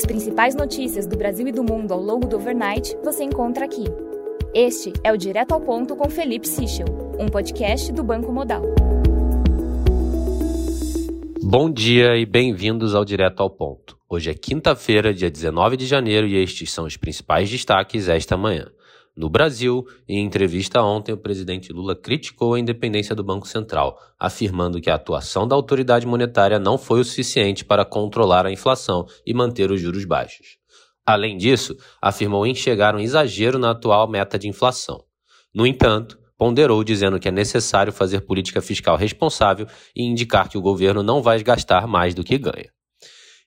As principais notícias do Brasil e do mundo ao longo do overnight você encontra aqui. Este é o Direto ao Ponto com Felipe Sichel, um podcast do Banco Modal. Bom dia e bem-vindos ao Direto ao Ponto. Hoje é quinta-feira, dia 19 de janeiro, e estes são os principais destaques esta manhã. No Brasil, em entrevista ontem, o presidente Lula criticou a independência do Banco Central, afirmando que a atuação da autoridade monetária não foi o suficiente para controlar a inflação e manter os juros baixos. Além disso, afirmou enxergar um exagero na atual meta de inflação. No entanto, ponderou dizendo que é necessário fazer política fiscal responsável e indicar que o governo não vai gastar mais do que ganha.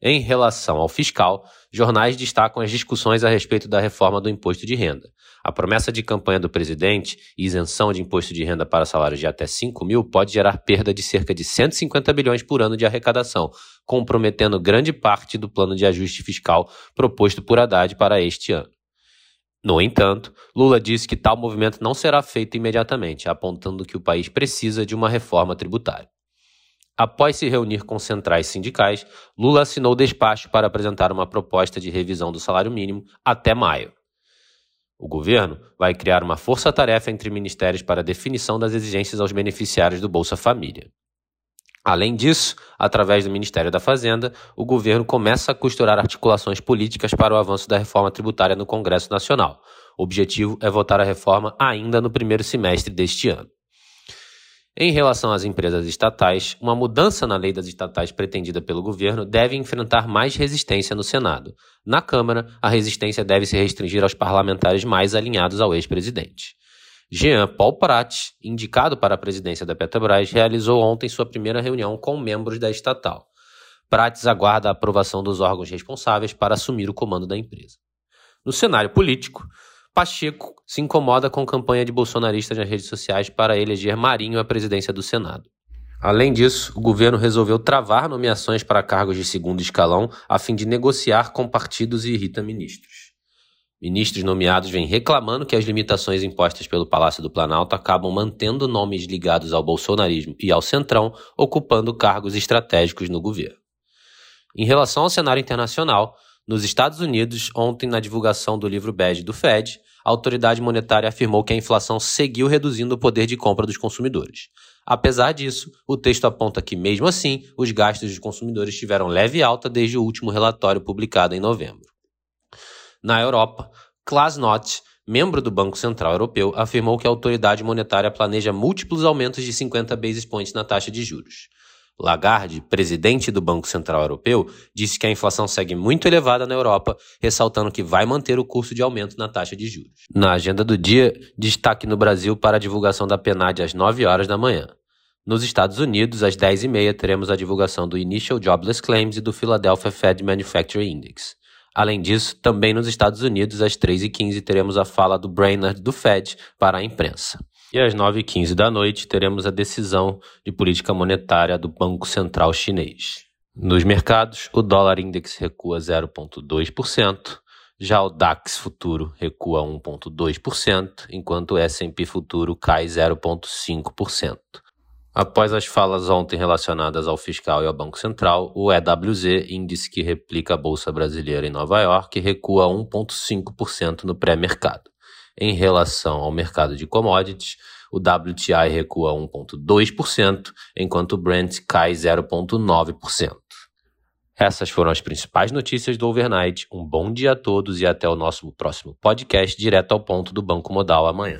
Em relação ao fiscal, jornais destacam as discussões a respeito da reforma do imposto de renda. A promessa de campanha do presidente, isenção de imposto de renda para salários de até 5 mil, pode gerar perda de cerca de 150 bilhões por ano de arrecadação, comprometendo grande parte do plano de ajuste fiscal proposto por Haddad para este ano. No entanto, Lula disse que tal movimento não será feito imediatamente, apontando que o país precisa de uma reforma tributária. Após se reunir com centrais sindicais, Lula assinou despacho para apresentar uma proposta de revisão do salário mínimo até maio. O governo vai criar uma força-tarefa entre ministérios para definição das exigências aos beneficiários do Bolsa Família. Além disso, através do Ministério da Fazenda, o governo começa a costurar articulações políticas para o avanço da reforma tributária no Congresso Nacional. O objetivo é votar a reforma ainda no primeiro semestre deste ano. Em relação às empresas estatais, uma mudança na lei das estatais pretendida pelo governo deve enfrentar mais resistência no Senado. Na Câmara, a resistência deve se restringir aos parlamentares mais alinhados ao ex-presidente. Jean Paul Prat, indicado para a presidência da Petrobras, realizou ontem sua primeira reunião com membros da estatal. Prates aguarda a aprovação dos órgãos responsáveis para assumir o comando da empresa. No cenário político, Pacheco se incomoda com campanha de bolsonaristas nas redes sociais para eleger Marinho à presidência do Senado. Além disso, o governo resolveu travar nomeações para cargos de segundo escalão a fim de negociar com partidos e irrita ministros. Ministros nomeados vêm reclamando que as limitações impostas pelo Palácio do Planalto acabam mantendo nomes ligados ao bolsonarismo e ao centrão ocupando cargos estratégicos no governo. Em relação ao cenário internacional, nos Estados Unidos, ontem, na divulgação do livro bege do Fed, a autoridade monetária afirmou que a inflação seguiu reduzindo o poder de compra dos consumidores. Apesar disso, o texto aponta que, mesmo assim, os gastos dos consumidores tiveram leve alta desde o último relatório publicado em novembro. Na Europa, Klaas Knot, membro do Banco Central Europeu, afirmou que a autoridade monetária planeja múltiplos aumentos de 50 basis points na taxa de juros. Lagarde, presidente do Banco Central Europeu, disse que a inflação segue muito elevada na Europa, ressaltando que vai manter o curso de aumento na taxa de juros. Na agenda do dia, destaque no Brasil para a divulgação da PNAD às 9 horas da manhã. Nos Estados Unidos, às 10h30, teremos a divulgação do Initial Jobless Claims e do Philadelphia Fed Manufacturing Index. Além disso, também nos Estados Unidos, às 3h15, teremos a fala do Brainerd do Fed para a imprensa. E às 9h15 da noite teremos a decisão de política monetária do Banco Central Chinês. Nos mercados, o dólar index recua 0,2%, já o DAX futuro recua 1,2%, enquanto o S&P futuro cai 0,5%. Após as falas ontem relacionadas ao fiscal e ao Banco Central, o EWZ, índice que replica a Bolsa Brasileira em Nova York, recua 1,5% no pré-mercado. Em relação ao mercado de commodities, o WTI recua 1,2%, enquanto o Brent cai 0,9%. Essas foram as principais notícias do Overnight. Um bom dia a todos e até o nosso próximo podcast direto ao ponto do Banco Modal amanhã.